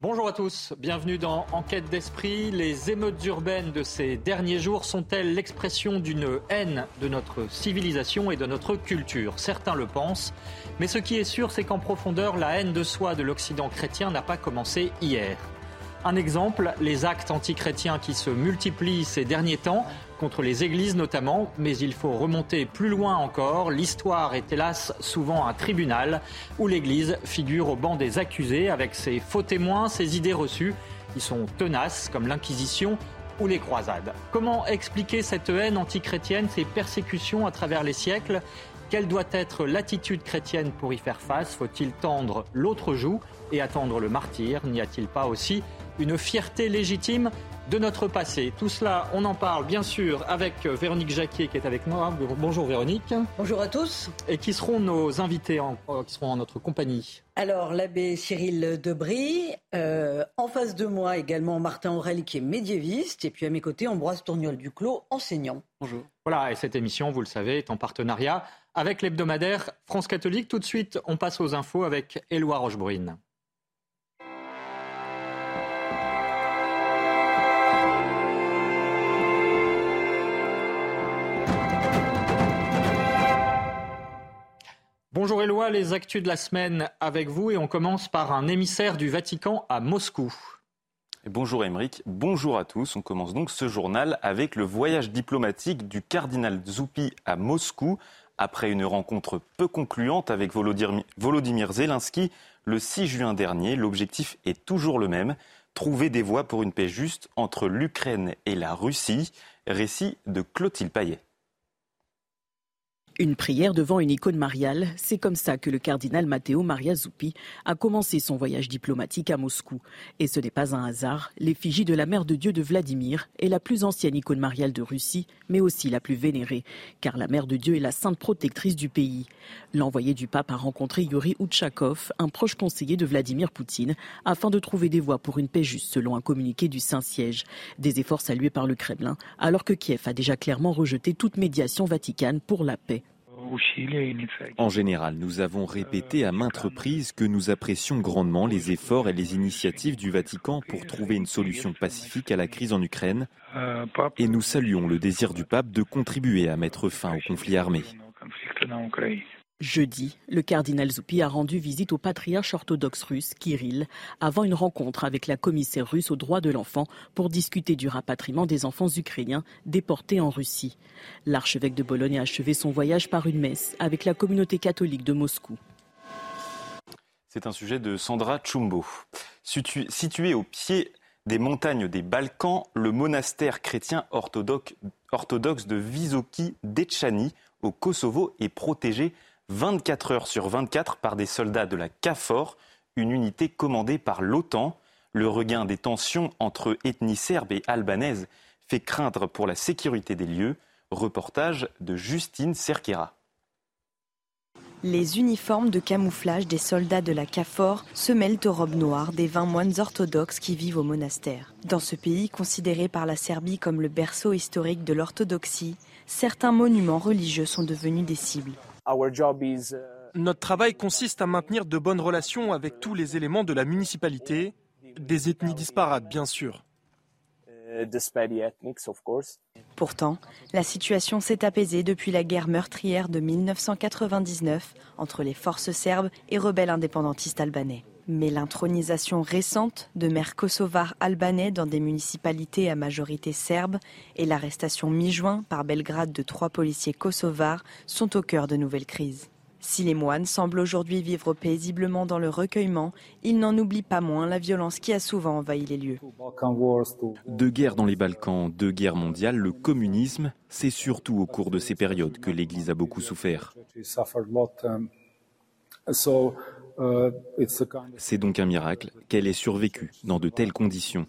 Bonjour à tous, bienvenue dans Enquête d'esprit. Les émeutes urbaines de ces derniers jours sont-elles l'expression d'une haine de notre civilisation et de notre culture? Certains le pensent, mais ce qui est sûr, c'est qu'en profondeur, la haine de soi de l'Occident chrétien n'a pas commencé hier. Un exemple, les actes antichrétiens qui se multiplient ces derniers temps, contre les églises notamment, mais il faut remonter plus loin encore. L'histoire est hélas souvent un tribunal où l'église figure au banc des accusés avec ses faux témoins, ses idées reçues qui sont tenaces comme l'Inquisition ou les croisades. Comment expliquer cette haine antichrétienne, ces persécutions à travers les siècles? Quelle doit être l'attitude chrétienne pour y faire face? Faut-il tendre l'autre joue et attendre le martyr? N'y a-t-il pas aussi une fierté légitime de notre passé. Tout cela, on en parle bien sûr avec Véronique Jacquier qui est avec moi. Bonjour Véronique. Bonjour à tous. Et qui seront nos invités, en, qui seront en notre compagnie Alors, l'abbé Cyril Debris, euh, en face de moi également Martin Aurel qui est médiéviste, et puis à mes côtés Ambroise Tourniol Duclos, enseignant. Bonjour. Voilà, et cette émission, vous le savez, est en partenariat avec l'hebdomadaire France Catholique. Tout de suite, on passe aux infos avec Éloi Rochebrune. Bonjour Éloi, les actus de la semaine avec vous et on commence par un émissaire du Vatican à Moscou. Bonjour Émeric, bonjour à tous. On commence donc ce journal avec le voyage diplomatique du cardinal Zoupi à Moscou. Après une rencontre peu concluante avec Volodymyr Zelensky le 6 juin dernier, l'objectif est toujours le même, trouver des voies pour une paix juste entre l'Ukraine et la Russie. Récit de Clotilde Payet. Une prière devant une icône mariale, c'est comme ça que le cardinal Matteo Maria Zuppi a commencé son voyage diplomatique à Moscou. Et ce n'est pas un hasard, l'effigie de la Mère de Dieu de Vladimir est la plus ancienne icône mariale de Russie, mais aussi la plus vénérée, car la Mère de Dieu est la sainte protectrice du pays. L'envoyé du pape a rencontré Yuri Utchakov, un proche conseiller de Vladimir Poutine, afin de trouver des voies pour une paix juste selon un communiqué du Saint-Siège. Des efforts salués par le Kremlin, alors que Kiev a déjà clairement rejeté toute médiation vaticane pour la paix. En général, nous avons répété à maintes reprises que nous apprécions grandement les efforts et les initiatives du Vatican pour trouver une solution pacifique à la crise en Ukraine. Et nous saluons le désir du pape de contribuer à mettre fin au conflit armé. Jeudi, le cardinal Zoupi a rendu visite au patriarche orthodoxe russe, Kirill, avant une rencontre avec la commissaire russe aux droits de l'enfant pour discuter du rapatriement des enfants ukrainiens déportés en Russie. L'archevêque de Bologne a achevé son voyage par une messe avec la communauté catholique de Moscou. C'est un sujet de Sandra Chumbo. Situé au pied des montagnes des Balkans, le monastère chrétien orthodoxe de Visoki Dechani au Kosovo est protégé 24 heures sur 24 par des soldats de la CAFOR, une unité commandée par l'OTAN. Le regain des tensions entre ethnies serbes et albanaises fait craindre pour la sécurité des lieux. Reportage de Justine Cerquera. Les uniformes de camouflage des soldats de la CAFOR se mêlent aux robes noires des 20 moines orthodoxes qui vivent au monastère. Dans ce pays considéré par la Serbie comme le berceau historique de l'orthodoxie, certains monuments religieux sont devenus des cibles. Notre travail consiste à maintenir de bonnes relations avec tous les éléments de la municipalité, des ethnies disparates bien sûr. Pourtant, la situation s'est apaisée depuis la guerre meurtrière de 1999 entre les forces serbes et rebelles indépendantistes albanais. Mais l'intronisation récente de maires kosovars albanais dans des municipalités à majorité serbe et l'arrestation mi-juin par Belgrade de trois policiers kosovars sont au cœur de nouvelles crises. Si les moines semblent aujourd'hui vivre paisiblement dans le recueillement, ils n'en oublient pas moins la violence qui a souvent envahi les lieux. Deux guerres dans les Balkans, deux guerres mondiales, le communisme, c'est surtout au cours de ces périodes que l'Église a beaucoup souffert. C'est donc un miracle qu'elle ait survécu dans de telles conditions.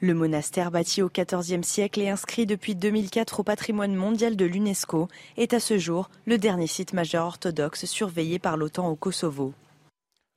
Le monastère bâti au XIVe siècle et inscrit depuis 2004 au patrimoine mondial de l'UNESCO est à ce jour le dernier site majeur orthodoxe surveillé par l'OTAN au Kosovo.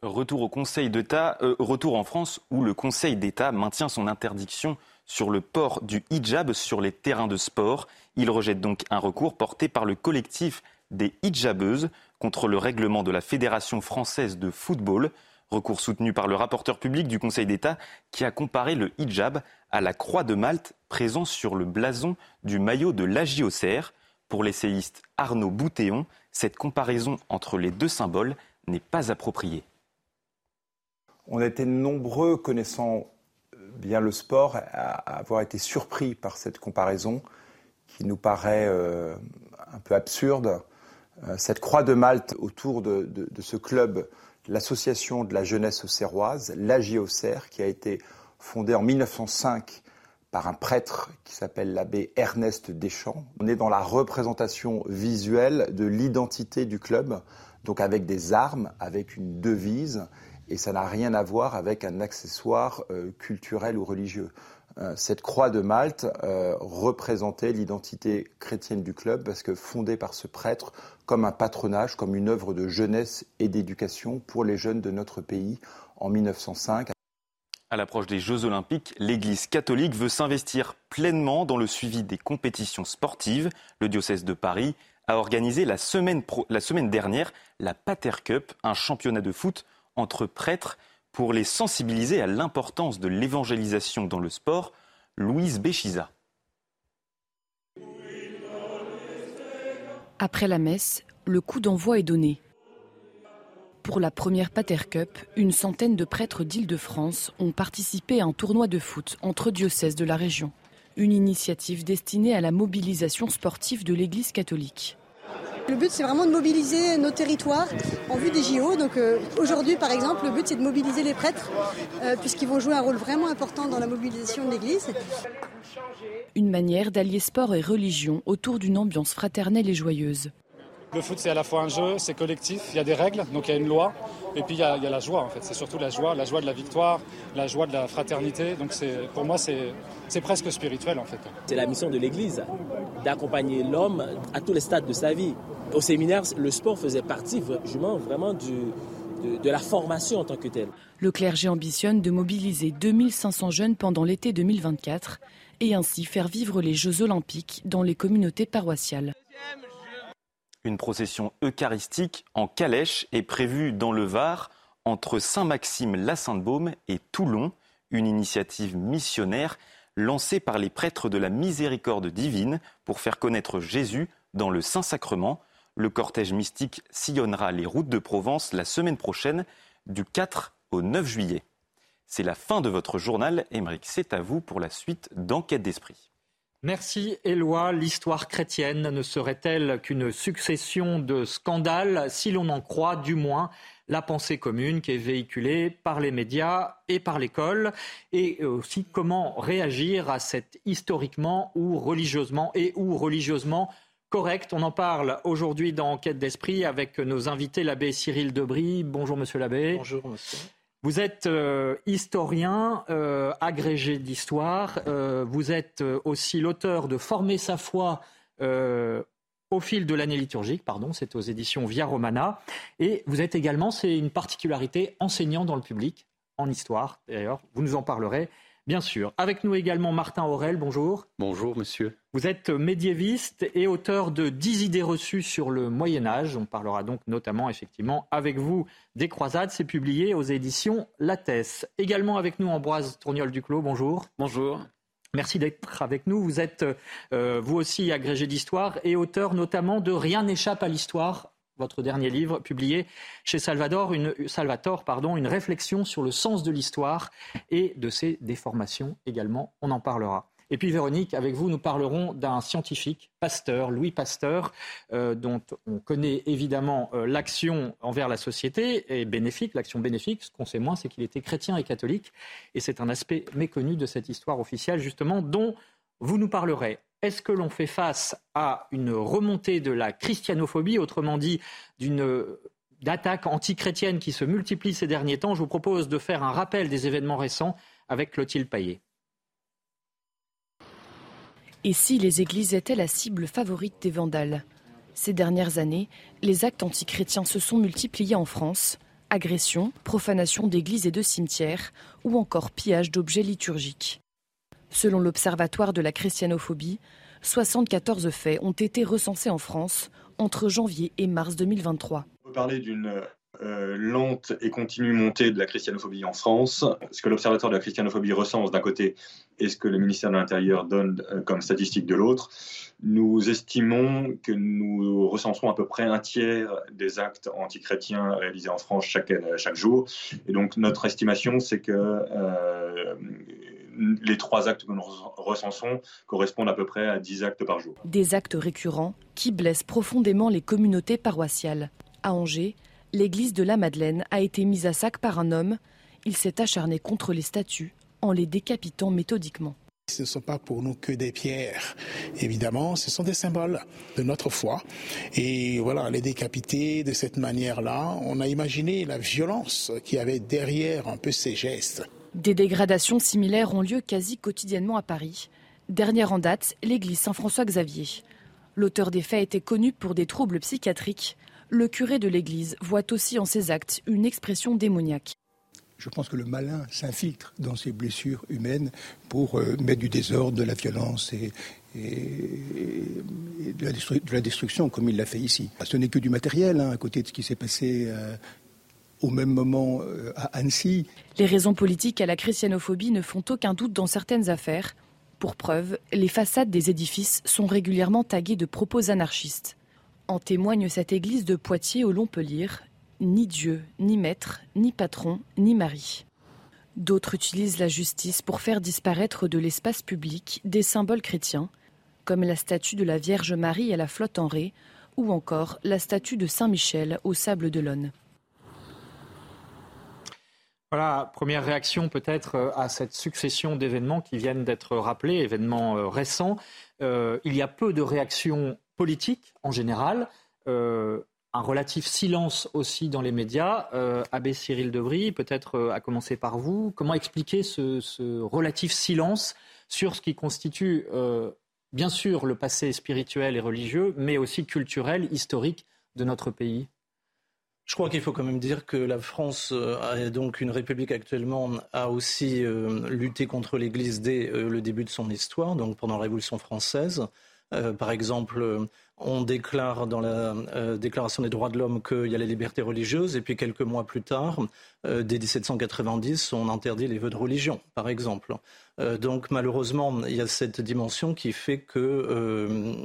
Retour au Conseil d'État, euh, retour en France où le Conseil d'État maintient son interdiction sur le port du hijab sur les terrains de sport. Il rejette donc un recours porté par le collectif des hijabeuses contre le règlement de la Fédération française de football. Recours soutenu par le rapporteur public du Conseil d'État qui a comparé le hijab à la croix de Malte présent sur le blason du maillot de l'AJOCR. Pour l'essayiste Arnaud Boutéon, cette comparaison entre les deux symboles n'est pas appropriée. On a été nombreux, connaissant bien le sport, à avoir été surpris par cette comparaison qui nous paraît euh, un peu absurde. Euh, cette croix de Malte autour de, ce club, l'association de la jeunesse auxerroise, l'AJOCER, qui a été fondée en 1905 par un prêtre qui s'appelle l'abbé Ernest Deschamps. On est dans la représentation visuelle de l'identité du club, donc avec des armes, avec une devise, et ça n'a rien à voir avec un accessoire euh, culturel ou religieux. Euh, cette croix de Malte euh, représentait l'identité chrétienne du club parce que fondée par ce prêtre comme un patronage, comme une œuvre de jeunesse et d'éducation pour les jeunes de notre pays en 1905. À l'approche des Jeux Olympiques, l'Église catholique veut s'investir pleinement dans le suivi des compétitions sportives. Le diocèse de Paris a organisé la semaine, la semaine dernière la Pater Cup, un championnat de foot entre prêtres pour les sensibiliser à l'importance de l'évangélisation dans le sport. Louise Béchiza. Après la messe, le coup d'envoi est donné. Pour la première Pater Cup, une centaine de prêtres d'Île-de-France ont participé à un tournoi de foot entre diocèses de la région. Une initiative destinée à la mobilisation sportive de l'Église catholique. Le but, c'est vraiment de mobiliser nos territoires en vue des JO. Donc euh, aujourd'hui, par exemple, le but, c'est de mobiliser les prêtres, euh, puisqu'ils vont jouer un rôle vraiment important dans la mobilisation de l'Église. Une manière d'allier sport et religion autour d'une ambiance fraternelle et joyeuse. Le foot, c'est à la fois un jeu, c'est collectif, il y a des règles, donc il y a une loi, et puis il y a, la joie, en fait. C'est surtout la joie, la joie de la victoire, la joie de la fraternité. Donc pour moi, c'est presque spirituel, en fait. C'est la mission de l'Église, d'accompagner l'homme à tous les stades de sa vie. Au séminaire, le sport faisait partie vraiment de, de la formation en tant que tel. Le clergé ambitionne de mobiliser 2500 jeunes pendant l'été 2024 et ainsi faire vivre les Jeux olympiques dans les communautés paroissiales. Une procession eucharistique en calèche est prévue dans le Var entre Saint-Maxime-la-Sainte-Baume et Toulon, une initiative missionnaire lancée par les prêtres de la miséricorde divine pour faire connaître Jésus dans le Saint-Sacrement. Le cortège mystique sillonnera les routes de Provence la semaine prochaine du 4 au 9 juillet. C'est la fin de votre journal. Émeric, c'est à vous pour la suite d'Enquête d'Esprit. Merci Éloi. L'histoire chrétienne ne serait-elle qu'une succession de scandales, si l'on en croit du moins la pensée commune qui est véhiculée par les médias et par l'école, et aussi comment réagir à cette historiquement ou religieusement et ou religieusement correct. On en parle aujourd'hui dans Enquête d'esprit avec nos invités, l'abbé Cyril Debris. Bonjour monsieur l'abbé. Bonjour monsieur. Vous êtes euh, historien, euh, agrégé d'histoire. Euh, vous êtes aussi l'auteur de Former sa foi au fil de l'année liturgique. Pardon, c'est aux éditions Via Romana. Et vous êtes également, c'est une particularité, enseignant dans le public en histoire. D'ailleurs, vous nous en parlerez. Bien sûr. Avec nous également Martin Aurel, bonjour. Bonjour monsieur. Vous êtes médiéviste et auteur de 10 idées reçues sur le Moyen Âge. On parlera donc notamment effectivement avec vous des croisades. C'est publié aux éditions Lattès. Également avec nous Ambroise Tourniol Duclos, bonjour. Bonjour. Merci d'être avec nous. Vous êtes euh, vous aussi agrégé d'histoire et auteur notamment de Rien n'échappe à l'histoire, votre dernier livre publié chez Salvador, une, Salvatore, pardon, une réflexion sur le sens de l'histoire et de ses déformations également. On en parlera. Et puis Véronique, avec vous, nous parlerons d'un scientifique, Pasteur, Louis Pasteur, euh, dont on connaît évidemment euh, l'action envers la société et bénéfique, l'action bénéfique. Ce qu'on sait moins, c'est qu'il était chrétien et catholique. Et c'est un aspect méconnu de cette histoire officielle, justement, dont vous nous parlerez. Est-ce que l'on fait face à une remontée de la christianophobie, autrement dit d'une d'attaques antichrétiennes qui se multiplient ces derniers temps, je vous propose de faire un rappel des événements récents avec Clotilde Paillet. Et si les églises étaient la cible favorite des vandales? Ces dernières années, les actes antichrétiens se sont multipliés en France. Agressions, profanation d'églises et de cimetières, ou encore pillage d'objets liturgiques. Selon l'Observatoire de la chrétianophobie, 74 faits ont été recensés en France entre janvier et mars 2023. On peut parler d'une euh, lente et continue montée de la christianophobie en France. Ce que l'Observatoire de la christianophobie recense d'un côté et ce que le ministère de l'Intérieur donne euh, comme statistique de l'autre, nous estimons que nous recenserons à peu près un tiers des actes antichrétiens réalisés en France chaque, chaque jour. Et donc notre estimation, c'est que euh, les trois actes que nous recensons correspondent à peu près à 10 actes par jour. Des actes récurrents qui blessent profondément les communautés paroissiales. À Angers, l'église de la Madeleine a été mise à sac par un homme. Il s'est acharné contre les statues en les décapitant méthodiquement. Ce ne sont pas pour nous que des pierres. Évidemment, ce sont des symboles de notre foi. Et voilà, les décapiter de cette manière-là, on a imaginé la violence qui avait derrière un peu ces gestes. Des dégradations similaires ont lieu quasi quotidiennement à Paris. Dernière en date, l'église Saint-François-Xavier. L'auteur des faits était connu pour des troubles psychiatriques. Le curé de l'église voit aussi en ses actes une expression démoniaque. Je pense que le malin s'infiltre dans ces blessures humaines pour euh, mettre du désordre, de la violence et, de, la destruction, comme il l'a fait ici. Ce n'est que du matériel, hein, à côté de ce qui s'est passé euh, au même moment euh, à Annecy. Les raisons politiques à la christianophobie ne font aucun doute dans certaines affaires. Pour preuve, les façades des édifices sont régulièrement taguées de propos anarchistes. En témoigne cette église de Poitiers au Long-Pellier. Ni Dieu, ni maître, ni patron, ni mari. D'autres utilisent la justice pour faire disparaître de l'espace public des symboles chrétiens, comme la statue de la Vierge Marie à la flotte en ré, ou encore la statue de Saint-Michel au Sable de l'One. Voilà, première réaction peut-être euh, à cette succession d'événements qui viennent d'être rappelés, événements euh, récents. Euh, il y a peu de réactions politiques en général, un relatif silence aussi dans les médias. Abbé Cyril Debris, peut-être à commencer par vous, comment expliquer ce, relatif silence sur ce qui constitue bien sûr le passé spirituel et religieux, mais aussi culturel, historique de notre pays? Je crois qu'il faut quand même dire que la France, euh, donc une république actuellement, a aussi euh, lutté contre l'Église dès euh, le début de son histoire, donc pendant la Révolution française. Par exemple, on déclare dans la Déclaration des droits de l'homme qu'il y a les libertés religieuses, et puis quelques mois plus tard, dès 1790, on interdit les vœux de religion, par exemple. donc malheureusement, il y a cette dimension qui fait que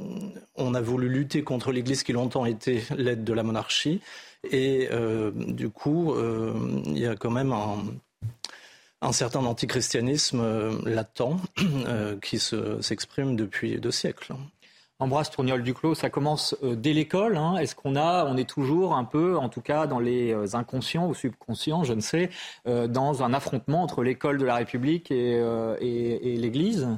on a voulu lutter contre l'Église qui longtemps était l'aide de la monarchie. Et euh, du coup, euh, il y a quand même un, certain antichristianisme euh, latent qui s'exprime depuis deux siècles. Ambroise Tourniol Duclos, ça commence dès l'école. Hein. Est-ce qu'on a, on est toujours un peu, en tout cas dans les inconscients ou subconscients, je ne sais, dans un affrontement entre l'école de la République et l'Église?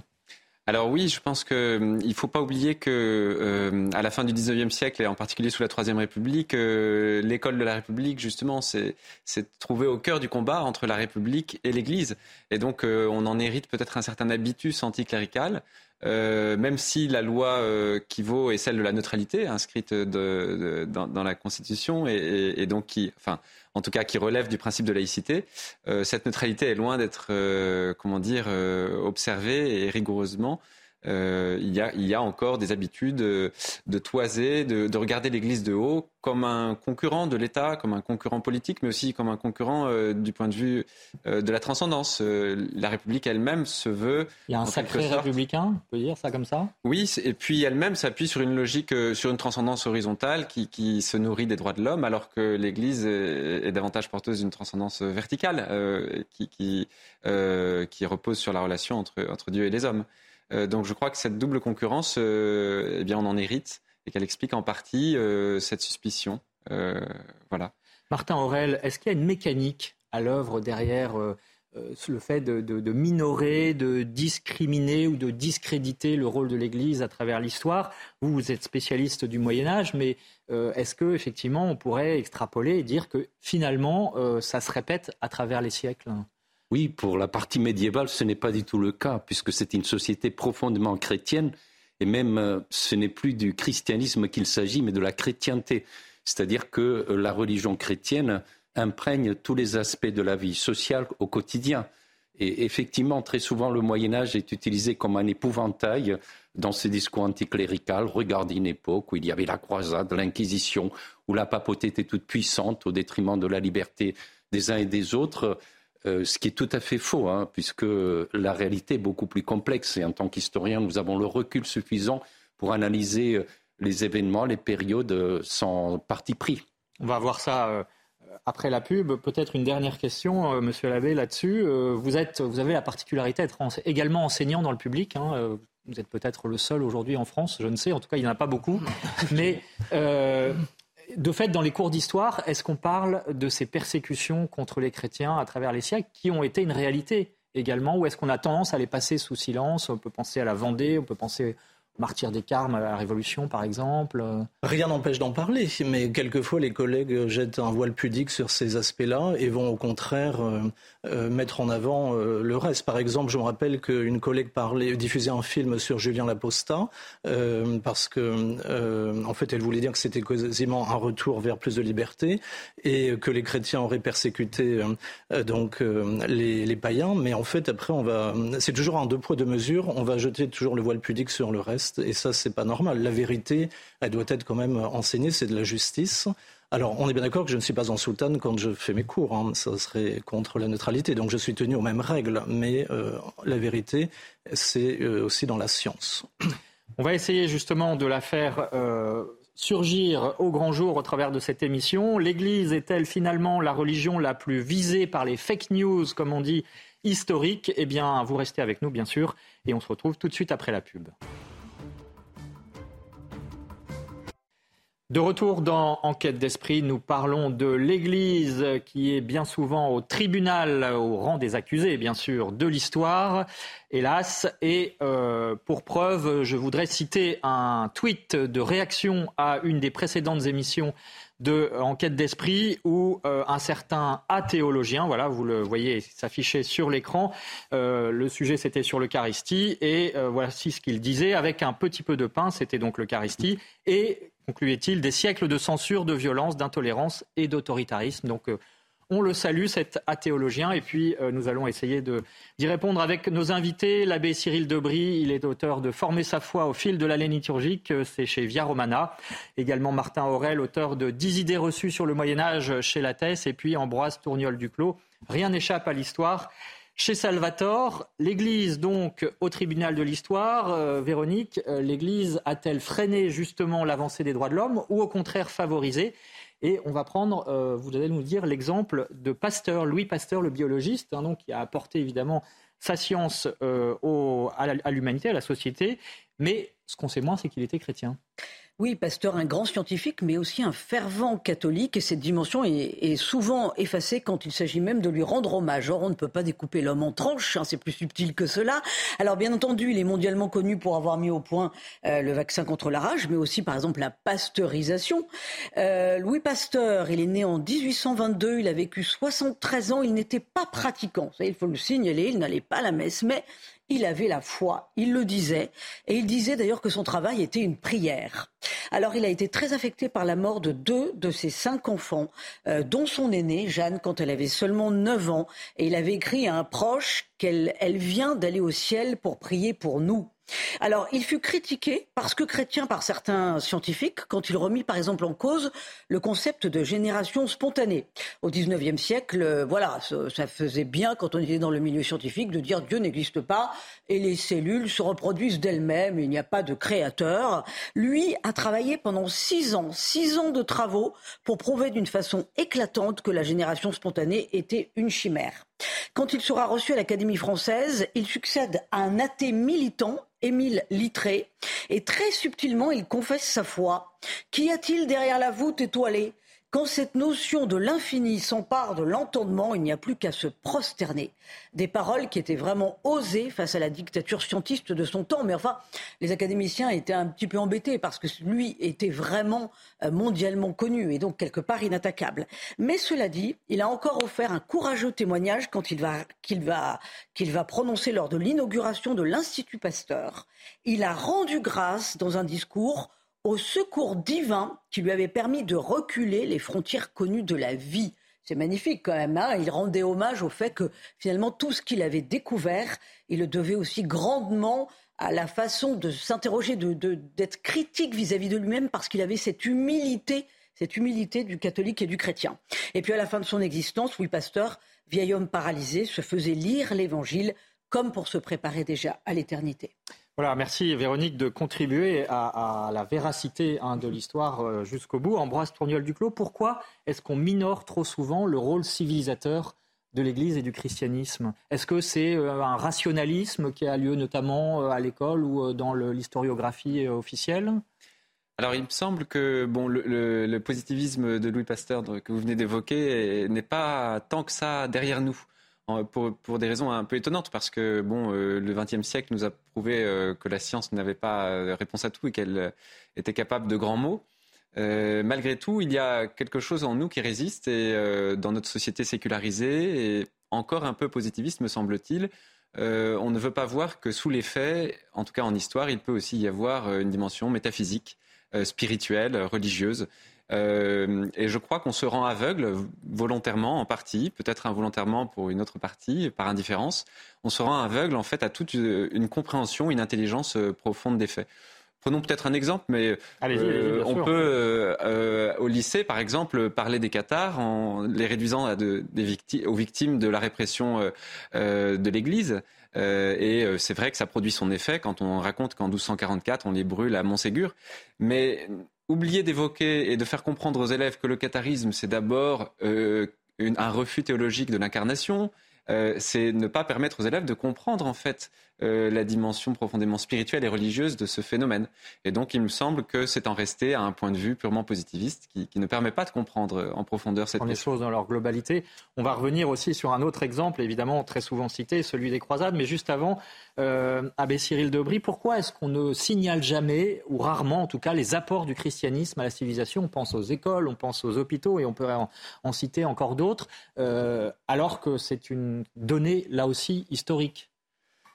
Alors oui, je pense qu'il hum, ne faut pas oublier que euh, à la fin du 19e siècle et en particulier sous la Troisième République, euh, l'école de la République justement s'est trouvée au cœur du combat entre la République et l'Église. Et donc euh, on en hérite peut-être un certain habitus anticlérical. Même si la loi qui vaut est celle de la neutralité inscrite dans, la Constitution et, et donc qui, enfin, en tout cas qui relève du principe de laïcité, euh, cette neutralité est loin d'être, euh, comment dire, euh, observée et rigoureusement euh, il, y a, il, y a, encore des habitudes de toiser, de, de regarder l'Église de haut comme un concurrent de l'État, comme un concurrent politique, mais aussi comme un concurrent euh, du point de vue euh, de la transcendance. Euh, la République elle-même se veut. Il y a un sacré républicain, on peut dire ça comme ça? Oui, et puis elle-même s'appuie sur une logique, sur une transcendance horizontale qui, qui, se nourrit des droits de l'homme, alors que l'Église est, est, davantage porteuse d'une transcendance verticale qui, qui, qui repose sur la relation entre, entre Dieu et les hommes. Euh, donc je crois que cette double concurrence, euh, eh bien, on en hérite et qu'elle explique en partie euh, cette suspicion. voilà. Martin Aurel, est-ce qu'il y a une mécanique à l'œuvre derrière le fait de, minorer, de discriminer ou de discréditer le rôle de l'Église à travers l'histoire? Vous, vous êtes spécialiste du Moyen Âge, mais est-ce que effectivement on pourrait extrapoler et dire que finalement ça se répète à travers les siècles? Oui, pour la partie médiévale, ce n'est pas du tout le cas, puisque c'est une société profondément chrétienne, et même ce n'est plus du christianisme qu'il s'agit, mais de la chrétienté. C'est-à-dire que la religion chrétienne imprègne tous les aspects de la vie sociale au quotidien. Et effectivement, très souvent, le Moyen Âge est utilisé comme un épouvantail dans ces discours anticléricaux. Regardez une époque où il y avait la croisade, l'Inquisition, où la papauté était toute puissante au détriment de la liberté des uns et des autres, euh, ce qui est tout à fait faux, hein, puisque la réalité est beaucoup plus complexe. Et en tant qu'historien, nous avons le recul suffisant pour analyser euh, les événements, les périodes euh, sans parti pris. On va voir ça après la pub, peut-être une dernière question, euh, Monsieur Labbé, là-dessus. Euh, vous, êtes, vous avez la particularité d'être également enseignant dans le public. Hein, euh, vous êtes peut-être le seul aujourd'hui en France, je ne sais. En tout cas, il n'y en a pas beaucoup. Mais de fait, dans les cours d'histoire, est-ce qu'on parle de ces persécutions contre les chrétiens à travers les siècles qui ont été une réalité également, ou est-ce qu'on a tendance à les passer sous silence? On peut penser à la Vendée, on peut penser Martyr des Carmes à la Révolution, par exemple. Rien n'empêche d'en parler, mais quelquefois les collègues jettent un voile pudique sur ces aspects-là et vont au contraire euh, euh, mettre en avant euh, le reste. Par exemple, je me rappelle qu'une collègue parlait, diffusait un film sur Julien Laposta parce que, en fait, elle voulait dire que c'était quasiment un retour vers plus de liberté et que les chrétiens auraient persécuté donc les, les païens. Mais en fait, après, on va, c'est toujours un deux poids deux mesures. On va jeter toujours le voile pudique sur le reste. Et ça, c'est pas normal. La vérité, elle doit être quand même enseignée, c'est de la justice. Alors, on est bien d'accord que je ne suis pas en soutane quand je fais mes cours. Hein. Ça serait contre la neutralité. Donc, je suis tenu aux mêmes règles. Mais euh, la vérité, c'est euh, aussi dans la science. On va essayer justement de la faire euh, surgir au grand jour au travers de cette émission. L'Église est-elle finalement la religion la plus visée par les fake news, comme on dit, historiques? Eh bien, vous restez avec nous, bien sûr. Et on se retrouve tout de suite après la pub. De retour dans Enquête d'esprit, nous parlons de l'Église qui est bien souvent au tribunal, au rang des accusés, bien sûr, de l'histoire, hélas. Et euh, pour preuve, je voudrais citer un tweet de réaction à une des précédentes émissions de Enquête d'esprit où euh, un certain athéologien, voilà, vous le voyez s'afficher sur l'écran, euh, le sujet c'était sur l'Eucharistie et voici ce qu'il disait avec un petit peu de pain, c'était donc l'Eucharistie et concluait-il, des siècles de censure, de violence, d'intolérance et d'autoritarisme. Donc, euh, on le salue, cet athéologien, et puis euh, nous allons essayer d'y répondre avec nos invités. L'abbé Cyril Debris, il est auteur de Former sa foi au fil de l'année liturgique, euh, c'est chez Via Romana. Également Martin Aurel, auteur de Dix idées reçues sur le Moyen Âge chez Lattès, et puis Ambroise Tourniol Duclos. Rien n'échappe à l'histoire. Chez Salvatore, l'Église, donc, au tribunal de l'histoire, euh, Véronique, euh, l'Église a-t-elle freiné justement l'avancée des droits de l'homme ou au contraire favorisé? Et on va prendre, euh, vous allez nous dire, l'exemple de Pasteur, Louis Pasteur, le biologiste, hein, donc, qui a apporté évidemment sa science à l'humanité, à la société. Mais ce qu'on sait moins, c'est qu'il était chrétien. Oui, Pasteur, un grand scientifique, mais aussi un fervent catholique, et cette dimension est, souvent effacée quand il s'agit même de lui rendre hommage. Or, on ne peut pas découper l'homme en tranches, hein, c'est plus subtil que cela. Alors, bien entendu, il est mondialement connu pour avoir mis au point euh, le vaccin contre la rage, mais aussi, par exemple, la pasteurisation. Euh, Louis Pasteur, il est né en 1822, il a vécu 73 ans, il n'était pas pratiquant, il faut le signaler, il n'allait pas à la messe, mais il avait la foi, il le disait, et il disait d'ailleurs que son travail était une prière. Alors il a été très affecté par la mort de deux de ses cinq enfants, euh, dont son aînée, Jeanne, quand elle avait seulement 9 ans, et il avait écrit à un proche qu'elle elle vient d'aller au ciel pour prier pour nous. Alors, il fut critiqué parce que chrétien par certains scientifiques quand il remit par exemple en cause le concept de génération spontanée. Au XIXe siècle, euh, voilà, ça, faisait bien quand on était dans le milieu scientifique de dire Dieu n'existe pas et les cellules se reproduisent d'elles-mêmes, il n'y a pas de créateur. Lui a travaillé pendant six ans, six ans de travaux pour prouver d'une façon éclatante que la génération spontanée était une chimère. Quand il sera reçu à l'Académie française, il succède à un athée militant, Émile Littré, et très subtilement, il confesse sa foi. Qu'y a-t-il derrière la voûte étoilée? Quand cette notion de l'infini s'empare de l'entendement, il n'y a plus qu'à se prosterner. Des paroles qui étaient vraiment osées face à la dictature scientiste de son temps. Mais enfin, les académiciens étaient un petit peu embêtés parce que lui était vraiment euh, mondialement connu et donc quelque part inattaquable. Mais cela dit, il a encore offert un courageux témoignage quand il va, qu'il va, qu'il va prononcer lors de l'inauguration de l'Institut Pasteur. Il a rendu grâce dans un discours au secours divin qui lui avait permis de reculer les frontières connues de la vie. C'est magnifique quand même. Hein il rendait hommage au fait que finalement tout ce qu'il avait découvert, il le devait aussi grandement à la façon de s'interroger, d'être critique vis-à-vis de lui-même parce qu'il avait cette humilité, cette humilité du catholique et du chrétien. Et puis à la fin de son existence, Louis Pasteur, vieil homme paralysé, se faisait lire l'Évangile comme pour se préparer déjà à l'éternité. Voilà, merci Véronique de contribuer à, la véracité hein, de l'histoire euh, jusqu'au bout. Ambroise Tourniol Duclos, pourquoi est-ce qu'on minore trop souvent le rôle civilisateur de l'Église et du christianisme? Est-ce que c'est euh, un rationalisme qui a lieu notamment euh, à l'école ou dans l'historiographie officielle? Alors, il me semble que le positivisme de Louis Pasteur que vous venez d'évoquer n'est pas tant que ça derrière nous pour, des raisons un peu étonnantes, parce que bon, euh, le XXe siècle nous a prouvé euh, que la science n'avait pas euh, réponse à tout et qu'elle était capable de grands mots. malgré tout, il y a quelque chose en nous qui résiste et dans notre société sécularisée et encore un peu positiviste, me semble-t-il, on ne veut pas voir que sous les faits, en tout cas en histoire, il peut aussi y avoir une dimension métaphysique, spirituelle, religieuse. Euh, et je crois qu'on se rend aveugle volontairement en partie, peut-être involontairement pour une autre partie, par indifférence. On se rend aveugle en fait à toute une compréhension, une intelligence euh, profonde des faits. Prenons peut-être un exemple, mais euh, on peut au lycée, par exemple, parler des Qatars en les réduisant des aux victimes de la répression de l'Église. et c'est vrai que ça produit son effet quand on raconte qu'en 1244, on les brûle à Montségur. Mais oublier d'évoquer et de faire comprendre aux élèves que le catharisme, c'est d'abord euh, un refus théologique de l'incarnation, euh, c'est ne pas permettre aux élèves de comprendre en fait euh, la dimension profondément spirituelle et religieuse de ce phénomène. Et donc, il me semble que c'est en rester à un point de vue purement positiviste qui, ne permet pas de comprendre euh, en profondeur cette les choses dans leur globalité. On va revenir aussi sur un autre exemple, évidemment très souvent cité, celui des croisades. Mais juste avant, euh, Abbé Cyril Debris, pourquoi est-ce qu'on ne signale jamais, ou rarement en tout cas, les apports du christianisme à la civilisation? On pense aux écoles, on pense aux hôpitaux, et on pourrait en, citer encore d'autres, alors que c'est une donnée là aussi historique.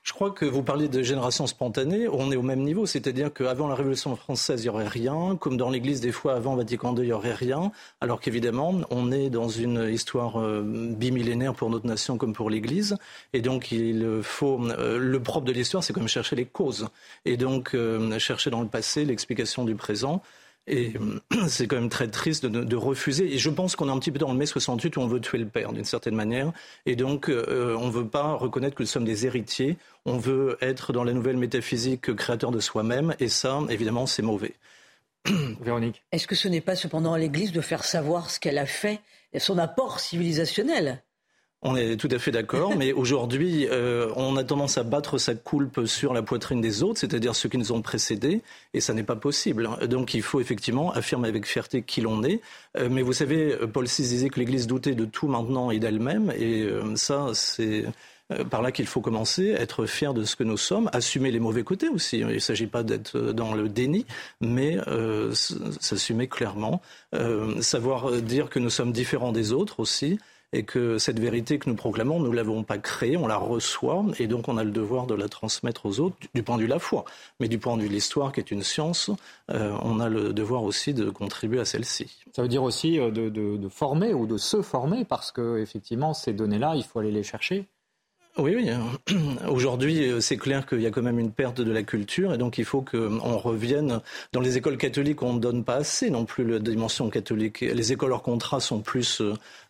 Je crois que vous parlez de génération spontanée. On est au même niveau, c'est-à-dire qu'avant la Révolution française, il n'y aurait rien. Comme dans l'Église, des fois, avant Vatican II, il n'y aurait rien. Alors qu'évidemment, on est dans une histoire euh, bimillénaire pour notre nation comme pour l'Église. Et donc, il faut. Euh, le propre de l'histoire, c'est comme chercher les causes. Et donc, euh, chercher dans le passé l'explication du présent. Et c'est quand même très triste de, refuser. Et je pense qu'on est un petit peu dans le mai 68 où on veut tuer le père d'une certaine manière. Et donc, euh, on ne veut pas reconnaître que nous sommes des héritiers. On veut être dans la nouvelle métaphysique créateur de soi-même. Et ça, évidemment, c'est mauvais. Véronique. Est-ce que ce n'est pas cependant à l'Église de faire savoir ce qu'elle a fait et son apport civilisationnel? On est tout à fait d'accord, mais aujourd'hui, euh, on a tendance à battre sa coulpe sur la poitrine des autres, c'est-à-dire ceux qui nous ont précédés, et ça n'est pas possible. Donc il faut effectivement affirmer avec fierté qui l'on est. Euh, mais vous savez, Paul VI disait que l'Église doutait de tout maintenant et d'elle-même, et euh, ça, c'est par là qu'il faut commencer, être fier de ce que nous sommes, assumer les mauvais côtés aussi. Il ne s'agit pas d'être dans le déni, mais s'assumer clairement, savoir dire que nous sommes différents des autres aussi et que cette vérité que nous proclamons, nous ne l'avons pas créée, on la reçoit, et donc on a le devoir de la transmettre aux autres, du point de vue de la foi. Mais du point de vue de l'histoire, qui est une science, euh, on a le devoir aussi de contribuer à celle-ci. Ça veut dire aussi euh, de, de, former ou de se former, parce que effectivement, ces données-là, il faut aller les chercher. Oui, oui. Aujourd'hui, euh, c'est clair qu'il y a quand même une perte de la culture et donc il faut qu'on revienne. Dans les écoles catholiques, on ne donne pas assez non plus la dimension catholique. Les écoles hors contrat sont plus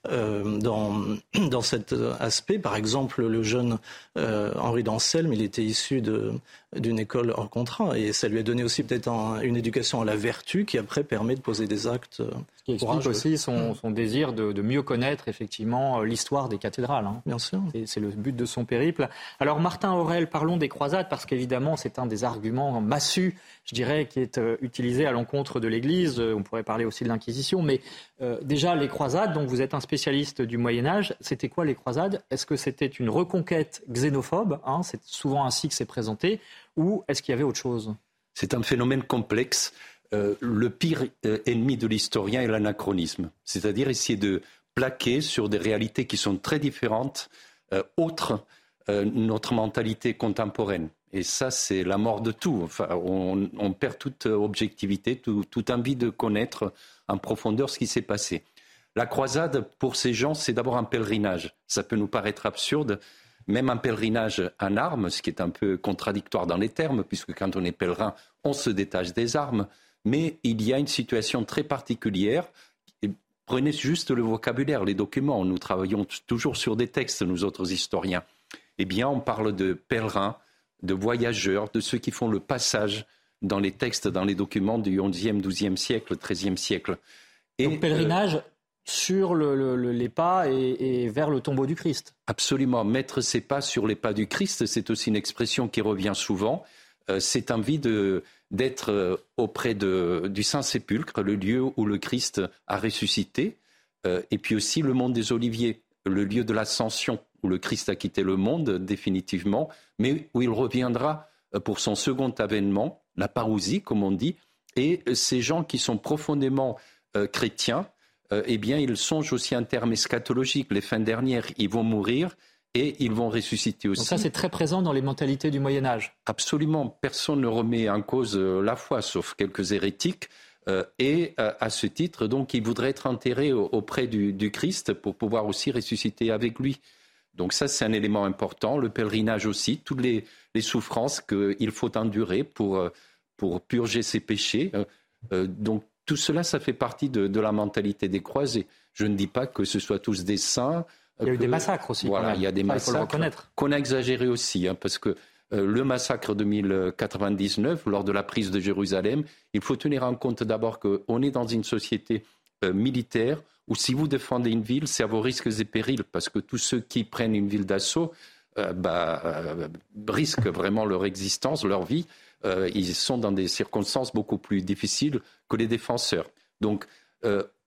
euh, dans, dans cet aspect. Par exemple, le jeune euh, Henri d'Anselme, il était issu d'une école hors contrat et ça lui a donné aussi peut-être une éducation à la vertu qui après permet de poser des actes qui explique aussi son, mm. désir de, mieux connaître effectivement l'histoire des cathédrales. Hein. Bien sûr. C'est le but de son périple. Alors Martin Aurel, parlons des croisades parce qu'évidemment c'est un des arguments massus, je dirais, qui est euh, utilisé à l'encontre de l'Église. On pourrait parler aussi de l'Inquisition, mais euh, déjà les croisades. Donc vous êtes un spécialiste du Moyen Âge. C'était quoi les croisades? Est-ce que c'était une reconquête xénophobe hein, C'est souvent ainsi que c'est présenté, ou est-ce qu'il y avait autre chose? C'est un phénomène complexe. Euh, le pire euh, ennemi de l'historien est l'anachronisme, c'est-à-dire essayer de plaquer sur des réalités qui sont très différentes, euh, autres notre mentalité contemporaine. Et ça, c'est la mort de tout. Enfin, on, perd toute objectivité, toute envie de connaître en profondeur ce qui s'est passé. La croisade, pour ces gens, c'est d'abord un pèlerinage. Ça peut nous paraître absurde, même un pèlerinage en armes, ce qui est un peu contradictoire dans les termes, puisque quand on est pèlerin, on se détache des armes mais il y a une situation très particulière. Prenez juste le vocabulaire, les documents. Nous travaillons toujours sur des textes, nous autres historiens. Eh bien, on parle de pèlerins, de voyageurs, de ceux qui font le passage dans les textes, dans les documents du XIe, XIIe siècle, XIIIe siècle. Et, Donc, pèlerinage sur les pas et, et, vers le tombeau du Christ. Absolument. Mettre ses pas sur les pas du Christ, c'est aussi une expression qui revient souvent. Euh, c'est envie d'être euh, auprès du Saint-Sépulcre, le lieu où le Christ a ressuscité, euh, et puis aussi le monde des Oliviers, le lieu de l'ascension, où le Christ a quitté le monde définitivement, mais où il reviendra pour son second avènement, la parousie, comme on dit, et ces gens qui sont profondément chrétiens, eh bien, ils songent aussi un terme eschatologique. Les fins dernières, ils vont mourir et ils vont ressusciter aussi. Donc ça, c'est très présent dans les mentalités du Moyen Âge. Absolument. Personne ne remet en cause euh, la foi, sauf quelques hérétiques. Euh, et euh, à ce titre, donc, ils voudraient être enterrés auprès du, Christ pour pouvoir aussi ressusciter avec lui. Donc ça, c'est un élément important. Le pèlerinage aussi, toutes les, souffrances qu'il faut endurer pour, pour purger ses péchés. donc tout cela, ça fait partie de, de la mentalité des croisés. Je ne dis pas que ce soit tous des saints. Il y a eu des massacres aussi. Voilà, il y a des massacres qu'on a exagéré aussi, hein, parce que euh, le massacre de 1099, lors de la prise de Jérusalem, il faut tenir en compte d'abord qu'on est dans une société euh, militaire où si vous défendez une ville, c'est à vos risques et périls, parce que tous ceux qui prennent une ville d'assaut euh, bah, risquent vraiment leur existence, leur vie. ils sont dans des circonstances beaucoup plus difficiles que les défenseurs. Donc,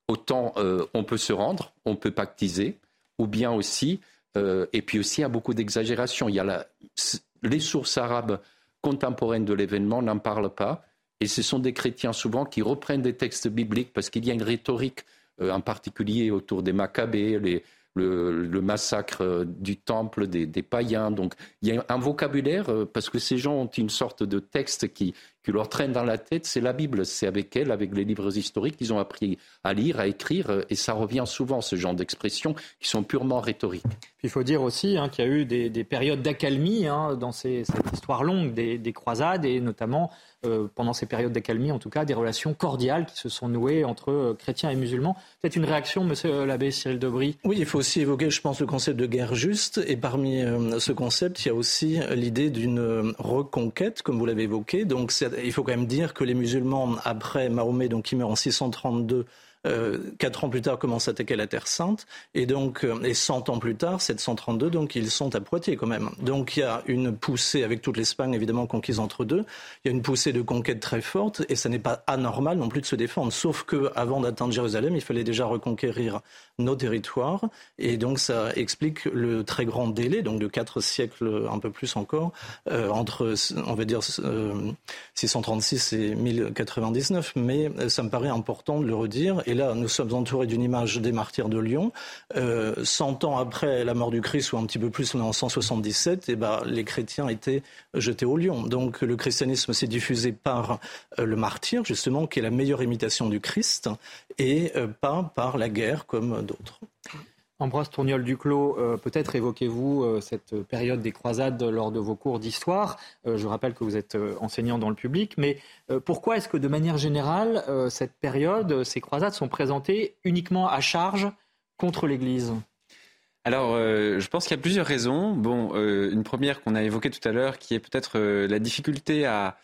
autant on peut se rendre, on peut pactiser, ou bien aussi, euh, et puis aussi, a beaucoup d'exagération. Il y a les sources arabes contemporaines de l'événement n'en parlent pas, et ce sont des chrétiens souvent qui reprennent des textes bibliques parce qu'il y a une rhétorique, euh, en particulier autour des Maccabées, le, massacre euh, du temple des, païens. Donc il y a un vocabulaire, parce que ces gens ont une sorte de texte qui, qui leur traîne dans la tête, c'est la Bible. C'est avec elle, avec les livres historiques, qu'ils ont appris à lire, à écrire, euh, et ça revient souvent, ce genre d'expressions qui sont purement rhétoriques. Il faut dire aussi hein, qu'il y a eu des, périodes d'accalmie hein, dans cette histoire longue des croisades, et notamment euh, pendant ces périodes d'accalmie, en tout cas, des relations cordiales qui se sont nouées entre euh, chrétiens et musulmans. Peut-être une réaction, monsieur l'abbé Cyril Debris Oui, il faut aussi évoquer, je pense, le concept de guerre juste. Et parmi euh, ce concept, il y a aussi l'idée d'une reconquête, comme vous l'avez évoqué. Donc, il faut quand même dire que les musulmans, après Mahomet, donc qui meurt en 632, euh, quatre ans plus tard, commencent à attaquer la Terre Sainte. Et donc, euh, et 100 ans plus tard, 732, donc ils sont à Poitiers quand même. Donc il y a une poussée, avec toute l'Espagne évidemment conquise entre deux, il y a une poussée de conquête très forte et ça n'est pas anormal non plus de se défendre. Sauf que avant d'atteindre Jérusalem, il fallait déjà reconquérir nos territoires. Et donc ça explique le très grand délai, donc de quatre siècles, un peu plus encore, euh, entre, on va dire, 636 et 1099. Mais ça me paraît important de le redire et là nous sommes entourés d'une image des martyrs de Lyon. Euh, 100 ans après la mort du Christ, ou un petit peu plus, on est en 177, et ben, les chrétiens étaient jetés au lion. Donc le christianisme s'est diffusé par euh, le martyr, justement, qui est la meilleure imitation du Christ, et euh, pas par la guerre comme d'autres. Ambroise Tourniol Duclos, euh, peut-être évoquez-vous euh, cette période des croisades lors de vos cours d'histoire. Euh, je rappelle que vous êtes enseignant dans le public, mais pourquoi est-ce que de manière générale, cette période, ces croisades sont présentées uniquement à charge contre l'Église? Alors, je pense qu'il y a plusieurs raisons. Bon, une première qu'on a évoquée tout à l'heure, qui est peut-être la difficulté à,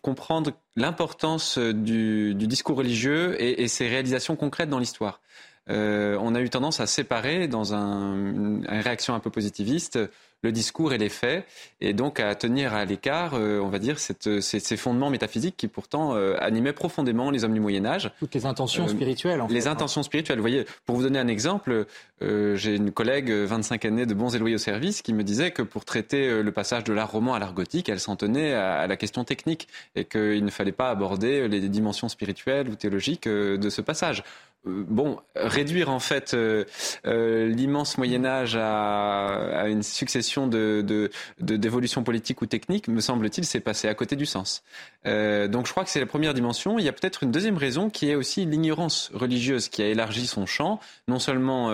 comprendre l'importance du, discours religieux et, ses réalisations concrètes dans l'histoire. On a eu tendance à séparer, dans une réaction un peu positiviste, le discours et les faits, et donc à tenir à l'écart, euh, on va dire, cette, ces, fondements métaphysiques qui pourtant euh, animaient profondément les hommes du Moyen Âge. Toutes les intentions euh, spirituelles. En les hein. intentions spirituelles. Vous voyez, pour vous donner un exemple, j'ai une collègue, 25 années de bons et loyaux service, qui me disait que pour traiter le passage de l'art roman à l'art gothique, elle s'en tenait à, la question technique et qu'il ne fallait pas aborder les dimensions spirituelles ou théologiques de ce passage. Euh, bon, réduire en fait euh, euh, l'immense Moyen Âge à, une succession de, d'évolutions politiques ou techniques, me semble-t-il, c'est passer à côté du sens. donc je crois que c'est la première dimension. Il y a peut-être une deuxième raison qui est aussi l'ignorance religieuse qui a élargi son champ, non seulement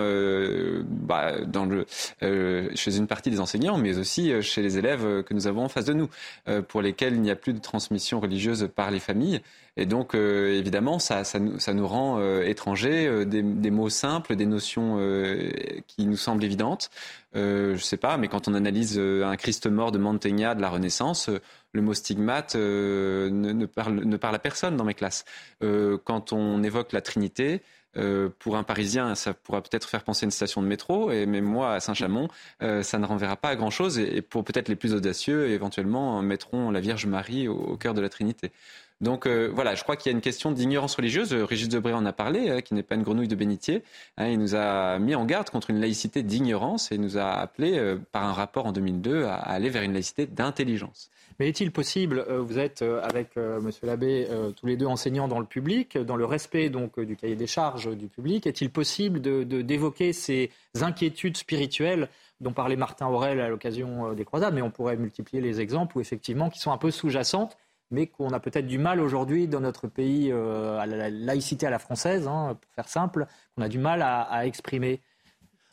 bah, dans le, chez une partie des enseignants, mais aussi chez les élèves que nous avons en face de nous, pour lesquels il n'y a plus de transmission religieuse par les familles. Et donc, euh, évidemment, ça, nous rend euh, étrangers euh, des, mots simples, des notions qui nous semblent évidentes. je ne sais pas, mais quand on analyse un Christ mort de Mantegna de la Renaissance, le mot stigmate ne, parle, à personne dans mes classes. quand on évoque la Trinité, pour un Parisien, ça pourra peut-être faire penser à une station de métro, et mais moi, à Saint-Chamond, ça ne renverra pas à grand-chose. Et, pour peut-être les plus audacieux, éventuellement, mettront la Vierge Marie au cœur de la Trinité. Donc euh, voilà, je crois qu'il y a une question d'ignorance religieuse. Régis Debray en a parlé, hein, qui n'est pas une grenouille de bénitier. Hein, il nous a mis en garde contre une laïcité d'ignorance et nous a appelé, euh, par un rapport en 2002, à, aller vers une laïcité d'intelligence. Mais est-il possible, euh, vous êtes avec Monsieur l'abbé tous les deux enseignants dans le public, dans le respect donc du cahier des charges du public, est-il possible d'évoquer de, ces inquiétudes spirituelles dont parlait Martin Aurel à l'occasion des croisades, mais on pourrait multiplier les exemples où effectivement qui sont un peu sous-jacentes mais qu'on a peut-être du mal aujourd'hui dans notre pays euh, à la laïcité à la française, hein, pour faire simple, qu'on a du mal à exprimer.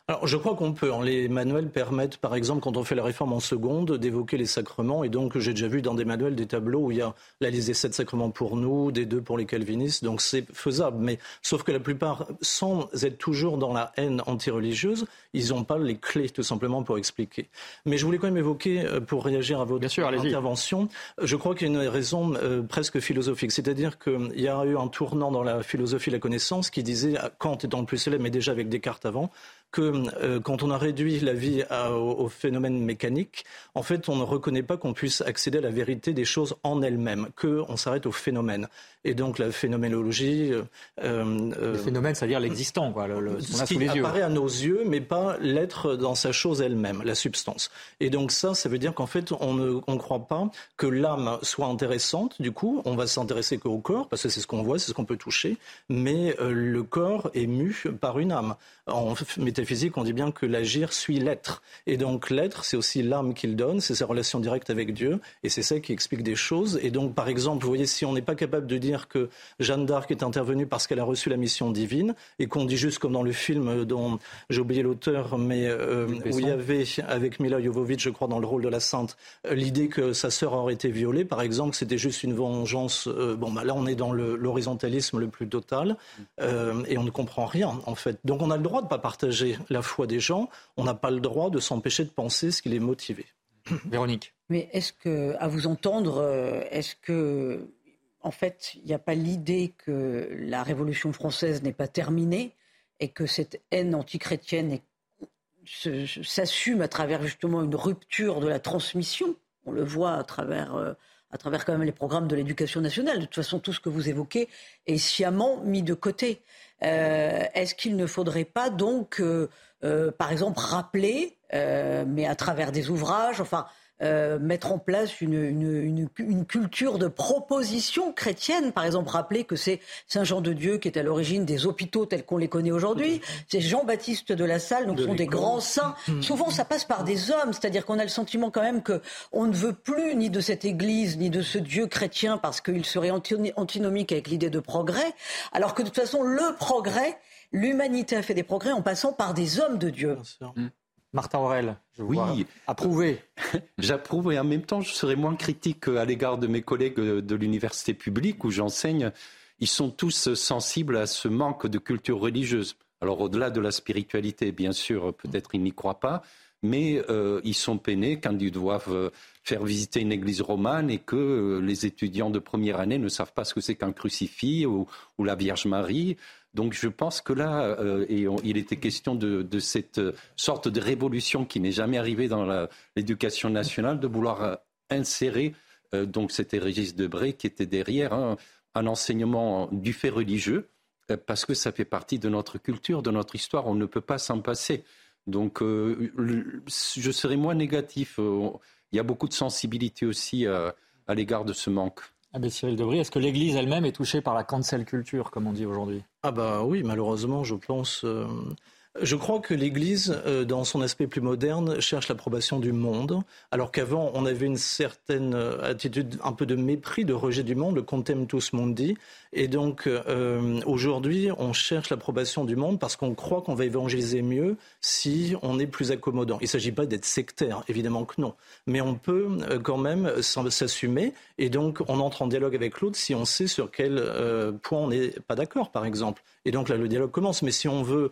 Alors, je crois qu'on peut. Les manuels permettent, par exemple, quand on fait la réforme en seconde, d'évoquer les sacrements. Et donc, j'ai déjà vu dans des manuels des tableaux où il y a la liste des sept sacrements pour nous, des deux pour les calvinistes. Donc, c'est faisable. Mais sauf que la plupart, sans être toujours dans la haine antireligieuse, ils n'ont pas les clés, tout simplement, pour expliquer. Mais je voulais quand même évoquer, euh, pour réagir à votre intervention, je crois qu'il y a une raison euh, presque philosophique. C'est-à-dire qu'il y a eu un tournant dans la philosophie de la connaissance qui disait, Kant étant le plus célèbre, mais déjà avec Descartes avant, que euh, quand on a réduit la vie au, phénomène mécanique, en fait, on ne reconnaît pas qu'on puisse accéder à la vérité des choses en elles-mêmes, qu'on s'arrête au phénomène. Et donc la phénoménologie. Euh, euh, le phénomène, c'est-à-dire l'existant, quoi. Le, ce qui apparaît à nos yeux, mais pas l'être dans sa chose elle-même, la substance. Et donc ça, ça veut dire qu'en fait, on ne croit pas que l'âme soit intéressante. Du coup, on va s'intéresser qu'au corps, parce que c'est ce qu'on voit, c'est ce qu'on peut toucher. Mais le corps est mu par une âme. En métaphysique, on dit bien que l'agir suit l'être. Et donc l'être, c'est aussi l'âme qu'il donne, c'est sa relation directe avec Dieu, et c'est ça qui explique des choses. Et donc, par exemple, vous voyez, si on n'est pas capable de dire que Jeanne d'Arc est intervenue parce qu'elle a reçu la mission divine, et qu'on dit juste comme dans le film dont j'ai oublié l'auteur, mais euh, où il y avait avec Mila Jovovich, je crois, dans le rôle de la sainte, euh, l'idée que sa sœur aurait été violée, par exemple, c'était juste une vengeance. Euh, bon, bah, là, on est dans l'horizontalisme le, plus total, et on ne comprend rien, en fait. Donc, on a le droit de ne pas partager la foi des gens, on n'a pas le droit de s'empêcher de penser ce qui les motive. Véronique. Mais est-ce que, à vous entendre, est-ce que, en fait, il n'y a pas l'idée que la Révolution française n'est pas terminée et que cette haine antichrétienne s'assume à travers justement une rupture de la transmission On le voit à travers. Euh, à travers quand même les programmes de l'éducation nationale. De toute façon, tout ce que vous évoquez est sciemment mis de côté. Euh, est-ce qu'il ne faudrait pas donc, euh, par exemple, rappeler, mais à travers des ouvrages, enfin, euh, mettre en place une, une, une, culture de proposition chrétienne. Par exemple, rappeler que c'est Saint Jean de Dieu qui est à l'origine des hôpitaux tels qu'on les connaît aujourd'hui. C'est Jean-Baptiste de la Salle, donc ce sont des grands saints. Mmh. Souvent, ça passe par des hommes, c'est-à-dire qu'on a le sentiment quand même que on ne veut plus ni de cette Église ni de ce Dieu chrétien parce qu'il serait antinomique avec l'idée de progrès, alors que de toute façon, le progrès, l'humanité a fait des progrès en passant par des hommes de Dieu. Martin Aurel, je oui. vois approuver. J'approuve et en même temps, je serais moins critique à l'égard de mes collègues de l'université publique où j'enseigne. Ils sont tous sensibles à ce manque de culture religieuse. Alors au-delà de la spiritualité, bien sûr, peut-être ils n'y croient pas, mais euh, ils sont peinés quand ils doivent euh, faire visiter une église romane et que euh, les étudiants de première année ne savent pas ce que c'est qu'un crucifix ou, la Vierge Marie. Donc je pense que là, il était question de, cette sorte de révolution qui n'est jamais arrivée dans l'éducation nationale, de vouloir insérer, donc c'était Régis Debray qui était derrière, hein, un enseignement du fait religieux, parce que ça fait partie de notre culture, de notre histoire, on ne peut pas s'en passer. Donc, euh, je serais moins négatif. Euh, il y a beaucoup de sensibilité aussi à, l'égard de ce manque. Ah ben Cyril Debris, est-ce que l'Église elle-même est touchée par la cancel culture, comme on dit aujourd'hui? Ah bah oui, malheureusement, je pense. Euh, je crois que l'Église, euh, dans son aspect plus moderne, cherche l'approbation du monde, alors qu'avant, on avait une certaine euh, attitude un peu de mépris, de rejet du monde, le contemptus mundi. Et donc, euh, aujourd'hui, on cherche l'approbation du monde parce qu'on croit qu'on va évangéliser mieux si on est plus accommodant. Il ne s'agit pas d'être sectaire, évidemment que non. Mais on peut quand même s'assumer et donc on entre en dialogue avec l'autre si on sait sur quel point on n'est pas d'accord, par exemple. Et donc là, le dialogue commence. Mais si on veut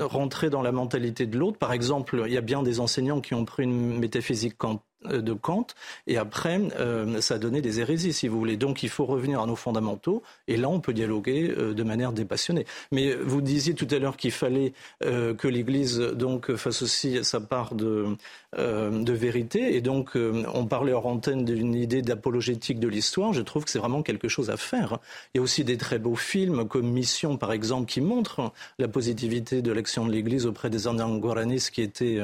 rentrer dans la mentalité de l'autre, par exemple, il y a bien des enseignants qui ont pris une métaphysique de Kant, et après, euh, ça a donné des hérésies, si vous voulez. Donc, il faut revenir à nos fondamentaux, et là, on peut dialoguer euh, de manière dépassionnée. Mais vous disiez tout à l'heure qu'il fallait que l'Église donc fasse aussi sa part de, de vérité, et donc on parlait hors antenne d'une idée d'apologétique de l'histoire. Je trouve que c'est vraiment quelque chose à faire. Il y a aussi des très beaux films comme Mission, par exemple, qui montrent la positivité de l'action de l'Église auprès des Indiens Guaranis qui étaient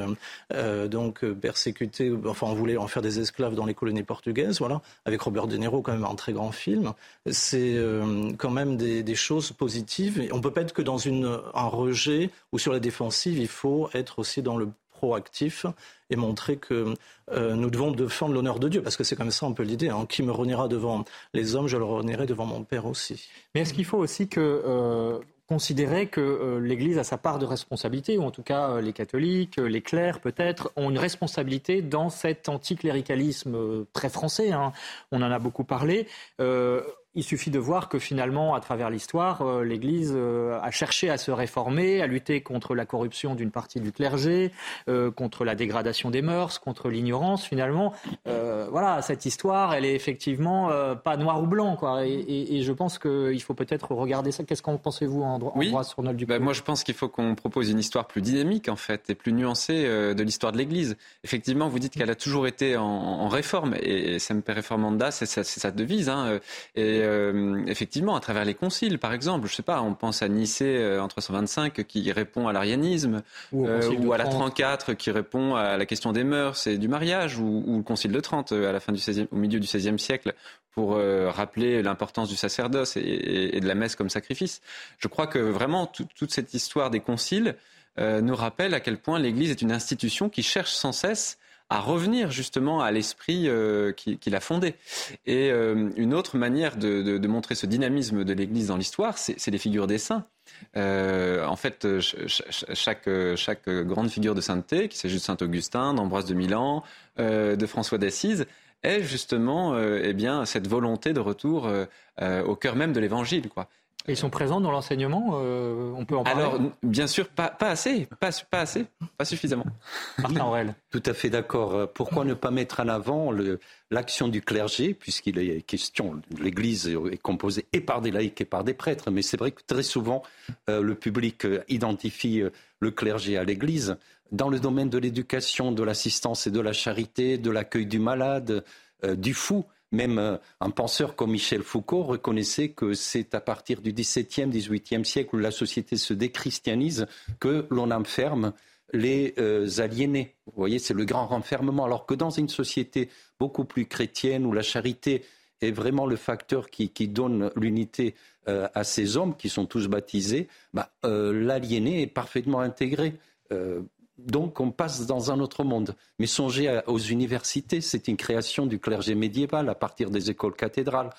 donc persécutés, enfin, on en faire des esclaves dans les colonies portugaises, voilà, avec Robert De Niro, quand même un très grand film. C'est euh, quand même des, choses positives. On ne peut pas être que dans un rejet ou sur la défensive, il faut être aussi dans le proactif et montrer que euh, nous devons défendre l'honneur de Dieu, parce que c'est comme ça un peu l'idée. Hein. Qui me reniera devant les hommes, je le renierai devant mon Père aussi. Mais est-ce qu'il faut aussi que euh, considérer que euh, l'Église a sa part de responsabilité, ou en tout cas euh, les catholiques, euh, les clercs peut-être, ont une responsabilité dans cet anticléricalisme très français. Hein. On en a beaucoup parlé. Il suffit de voir que finalement, à travers l'histoire, euh, l'Église euh, a cherché à se réformer, à lutter contre la corruption d'une partie du clergé, euh, contre la dégradation des mœurs, contre l'ignorance. Finalement, voilà, cette histoire, elle est effectivement pas noir ou blanc, quoi. Et, je pense qu'il faut peut-être regarder ça. Qu'est-ce qu'en pensez-vous en, droit, oui. sur Dupuis bah, Moi, je pense qu'il faut qu'on propose une histoire plus dynamique, en fait, et plus nuancée de l'histoire de l'Église. Effectivement, vous dites qu'elle a toujours été en, réforme, et, et Semper Reformanda, c'est sa, devise. Hein, et euh, effectivement, à travers les conciles, par exemple, je sais pas, on pense à Nicée euh, en 325 qui répond à l'arianisme, ou, euh, à la 34 qui répond à la question des mœurs et du mariage, ou, le concile de Trente à la fin du 16 au milieu du XVIe siècle pour rappeler l'importance du sacerdoce et, de la messe comme sacrifice. Je crois que vraiment toute cette histoire des conciles nous rappelle à quel point l'Église est une institution qui cherche sans cesse à revenir justement à l'esprit euh, qu'il qui a fondé. Et euh, une autre manière de, montrer ce dynamisme de l'Église dans l'histoire, c'est les figures des saints. Euh, en fait, chaque, chaque, grande figure de sainteté, qu'il s'agisse de Saint Augustin, d'Ambroise de Milan, de François d'Assise, est justement eh bien, cette volonté de retour au cœur même de l'Évangile. Ils sont présents dans l'enseignement euh, On peut en parler Alors, bien sûr, pas, pas assez, pas, pas, assez, pas suffisamment. Martin Aurel. Tout à fait d'accord. Euh, pourquoi ne pas mettre en avant l'action du clergé, puisqu'il est question, l'Église est composée et par des laïcs et par des prêtres, mais c'est vrai que très souvent, euh, le public identifie le clergé à l'Église. Dans le domaine de l'éducation, de l'assistance et de la charité, de l'accueil du malade, du fou, même euh, un penseur comme Michel Foucault reconnaissait que c'est à partir du XVIIe, XVIIIe siècle où la société se déchristianise que l'on enferme les euh, aliénés. Vous voyez, c'est le grand renfermement. Alors que dans une société beaucoup plus chrétienne où la charité est vraiment le facteur qui, donne l'unité euh, à ces hommes qui sont tous baptisés, bah, l'aliéné est parfaitement intégré donc on passe dans un autre monde. Mais songez aux universités, c'est une création du clergé médiéval à partir des écoles cathédrales,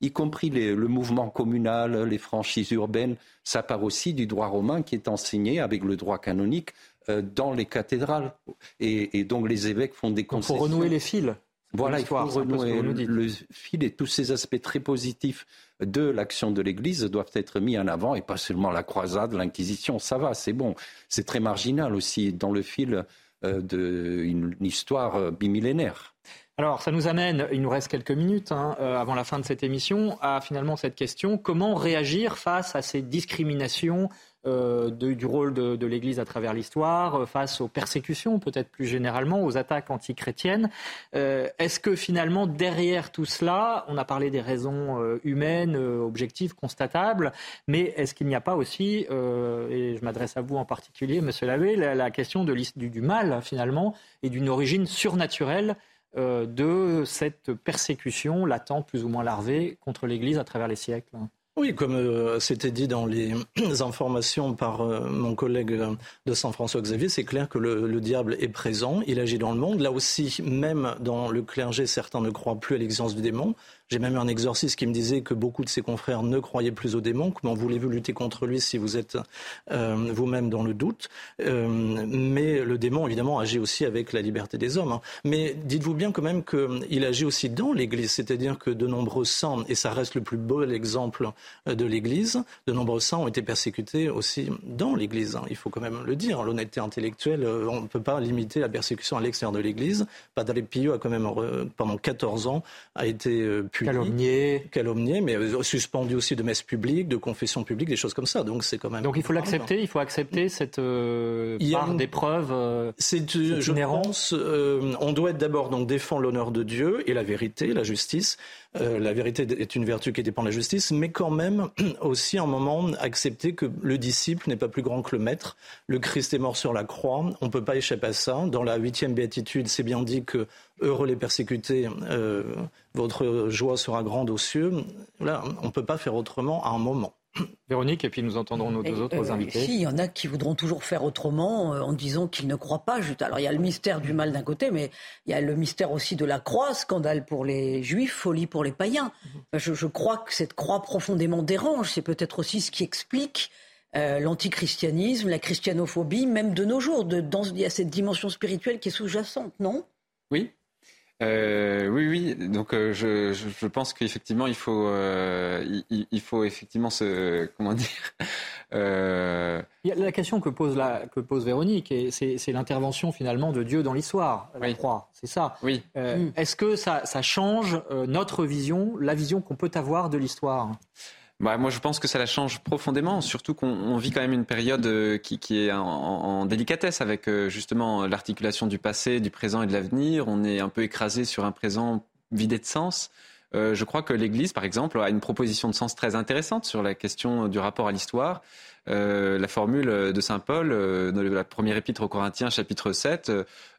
y compris le mouvement communal, les franchises urbaines. Ça part aussi du droit romain qui est enseigné avec le droit canonique euh, dans les cathédrales. Et, donc les évêques font des concessions. Il faut renouer les fils Voilà, il faut renouer le fil et tous ces aspects très positifs de l'action de l'Église doivent être mis en avant et pas seulement la croisade, l'Inquisition, ça va, c'est bon. C'est très marginal aussi dans le fil euh, d'une histoire euh, bimillénaire. Alors, ça nous amène, il nous reste quelques minutes hein, euh, avant la fin de cette émission, à finalement cette question comment réagir face à ces discriminations euh, du rôle de, l'Église à travers l'histoire, euh, face aux persécutions, peut-être plus généralement, aux attaques antichrétiennes. Euh, est-ce que finalement, derrière tout cela, on a parlé des raisons humaines, objectives, constatables, mais est-ce qu'il n'y a pas aussi, et je m'adresse à vous en particulier, Monsieur Lavé, la, question de, du, du, mal finalement et d'une origine surnaturelle de cette persécution latente, plus ou moins larvée, contre l'Église à travers les siècles? Oui, comme euh, c'était dit dans les informations par euh, mon collègue euh, de Saint François Xavier, c'est clair que le, le, diable est présent, il agit dans le monde. Là aussi, même dans le clergé, certains ne croient plus à l'existence du démon. J'ai même eu un exorciste qui me disait que beaucoup de ses confrères ne croyaient plus au démon. Comment voulez-vous lutter contre lui si vous êtes euh, vous-même dans le doute? Euh, Mais le démon, évidemment, agit aussi avec la liberté des hommes. Hein. Mais dites-vous bien quand même qu'il agit aussi dans l'Église, c'est-à-dire que de nombreux saints, et ça reste le plus beau exemple de l'Église, de nombreux saints ont été persécutés aussi dans l'Église. Hein. Il faut quand même le dire. L'honnêteté intellectuelle, euh, on ne peut pas limiter la persécution à l'extérieur de l'Église. Padre Pio a quand même, pendant 14 ans, a été Calomnié. Calomnié, mais euh, suspendu aussi de messe publique, de confession publique, des choses comme ça. Donc c'est quand même. Donc il faut l'accepter, il faut accepter cette euh, part d'épreuve. Euh, c'est, je pense, on doit être d'abord donc défendre l'honneur de Dieu et la vérité, la justice. la vérité est une vertu qui dépend de la justice, mais quand même aussi un moment accepter que le disciple n'est pas plus grand que le maître. Le Christ est mort sur la croix, on ne peut pas échapper à ça. Dans la huitième béatitude, c'est bien dit que heureux les persécutés, euh, votre joie sera grande aux cieux. Là, on ne peut pas faire autrement à un moment. Véronique, et puis nous entendrons nos deux autres euh, invités. Si, il y en a qui voudront toujours faire autrement euh, en disant qu'ils ne croient pas. Alors il y a le mystère du mal d'un côté, mais il y a le mystère aussi de la croix, scandale pour les juifs, folie pour les païens. je, crois que cette croix profondément dérange. C'est peut-être aussi ce qui explique l'antichristianisme, la christianophobie, même de nos jours. De, dans, il y a cette dimension spirituelle qui est sous-jacente, non? Oui, euh, oui, oui. Donc, euh, je, je, pense qu'effectivement, il faut, euh, il, faut effectivement se, comment dire. Euh, la question que pose la, que pose Véronique, c'est l'intervention finalement de Dieu dans l'histoire. La croix, c'est ça. Oui. Mm. Est-ce que ça, ça change notre vision, la vision qu'on peut avoir de l'histoire? Bah, moi, je pense que ça la change profondément, surtout qu'on vit quand même une période euh, qui, est en, délicatesse avec euh, justement l'articulation du passé, du présent et de l'avenir. On est un peu écrasé sur un présent vidé de sens. Euh, je crois que l'Église, par exemple, a une proposition de sens très intéressante sur la question du rapport à l'histoire. La formule de Saint Paul, dans la première épître aux Corinthiens, chapitre 7,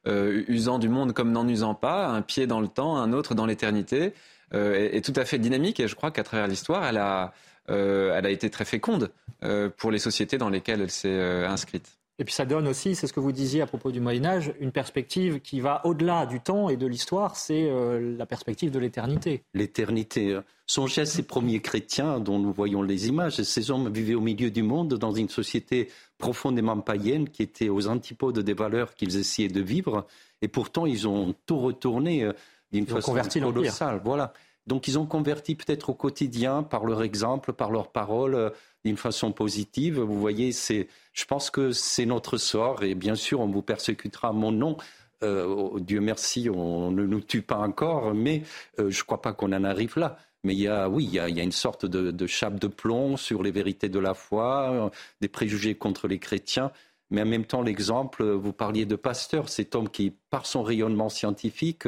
euh, usant du monde comme n'en usant pas, un pied dans le temps, un autre dans l'éternité, est, est, tout à fait dynamique. Et je crois qu'à travers l'histoire, elle a, euh, elle a été très féconde euh, pour les sociétés dans lesquelles elle s'est euh, inscrite. Et puis ça donne aussi, c'est ce que vous disiez à propos du Moyen Âge, une perspective qui va au-delà du temps et de l'histoire, c'est la perspective de l'éternité. L'éternité. Songez à ces premiers chrétiens dont nous voyons les images. Ces hommes vivaient au milieu du monde dans une société profondément païenne qui était aux antipodes des valeurs qu'ils essayaient de vivre. Et pourtant, ils ont tout retourné d'une façon colossale. Voilà. Donc ils ont converti peut-être au quotidien par leur exemple, par leurs paroles, euh, d'une façon positive. Vous voyez, c'est, je pense que c'est notre sort et bien sûr on vous persécutera à mon nom. Euh, Dieu merci, on ne nous tue pas encore, mais euh, je ne crois pas qu'on en arrive là. Mais il y a, oui, il y a, une sorte de, de, chape de plomb sur les vérités de la foi, des préjugés contre les chrétiens. Mais en même temps, l'exemple, vous parliez de Pasteur, cet homme qui, par son rayonnement scientifique,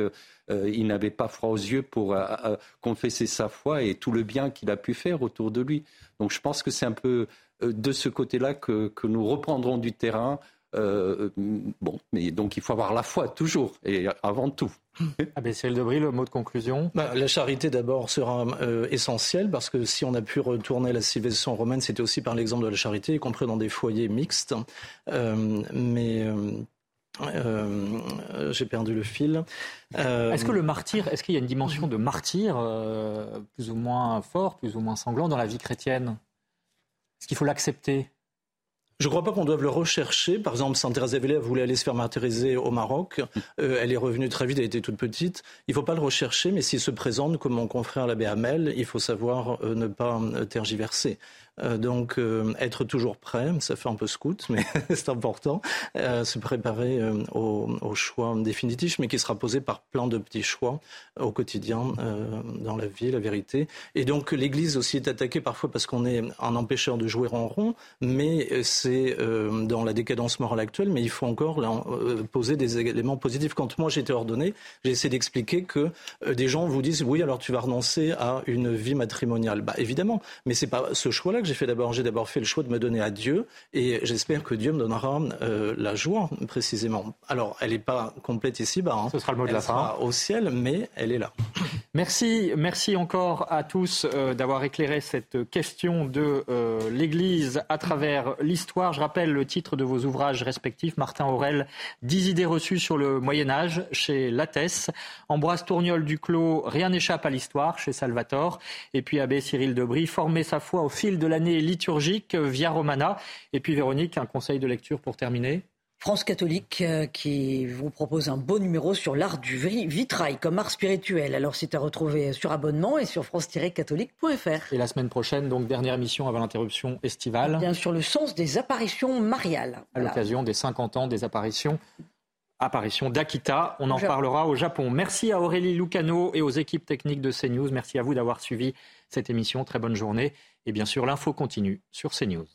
euh, il n'avait pas froid aux yeux pour euh, euh, confesser sa foi et tout le bien qu'il a pu faire autour de lui. Donc je pense que c'est un peu de ce côté-là que, nous reprendrons du terrain. Bon, mais donc il faut avoir la foi toujours et avant tout. Abbé Debris, le mot de conclusion bah, La charité d'abord sera essentielle parce que si on a pu retourner la civilisation romaine, c'était aussi par l'exemple de la charité, y compris dans des foyers mixtes. mais euh, j'ai perdu le fil. Euh, est-ce que le martyr, est-ce qu'il y a une dimension de martyr euh, plus ou moins fort, plus ou moins sanglant dans la vie chrétienne? Est-ce qu'il faut l'accepter? Je ne crois pas qu'on doive le rechercher. Par exemple, Thérèse d'Avila voulait aller se faire martyriser au Maroc. Euh, elle est revenue très vite, elle était toute petite. Il ne faut pas le rechercher, mais s'il se présente comme mon confrère l'abbé Hamel, il faut savoir euh, ne pas euh, tergiverser. Euh, donc euh, être toujours prêt, ça fait un peu scout, mais c'est important, euh, se préparer au, choix définitif, mais qui sera posé par plein de petits choix au quotidien dans la vie, la vérité. Et donc l'Église aussi est attaquée parfois parce qu'on est un empêcheur de jouer en rond, mais c'est dans la décadence morale actuelle, mais il faut encore poser des éléments positifs. Quand moi j'étais ordonné, j'ai essayé d'expliquer que des gens vous disent oui alors tu vas renoncer à une vie matrimoniale. Bah évidemment, mais c'est pas ce choix-là que j'ai fait d'abord, j'ai d'abord fait le choix de me donner à Dieu et j'espère que Dieu me donnera euh, la joie précisément. Alors, elle n'est pas complète ici, bas. Hein. Ce sera le mot de la fin. Au ciel, mais elle est là. Merci, merci encore à tous euh, d'avoir éclairé cette question de euh, l'Église à travers l'histoire. Je rappelle le titre de vos ouvrages respectifs. Martin Aurel, 10 idées reçues sur le Moyen Âge chez Lattès. Ambroise Tourniol Duclos, Rien n'échappe à l'histoire chez Salvatore. Et puis Abbé Cyril Debris, Former sa foi au fil de l'année liturgique via Romana. Et puis Véronique, un conseil de lecture pour terminer France catholique euh, qui vous propose un beau numéro sur l'art du vitrail comme art spirituel. Alors c'est à retrouver sur abonnement et sur france-catholique.fr. Et la semaine prochaine, donc dernière émission avant l'interruption estivale. Bien sûr, le sens des apparitions mariales. À l'occasion des 50 ans des apparitions apparition d'Akita. On en parlera au Japon. Merci à Aurélie Lucano et aux équipes techniques de CNews. Merci à vous d'avoir suivi cette émission. Très bonne journée. Et bien sûr, l'info continue sur CNews.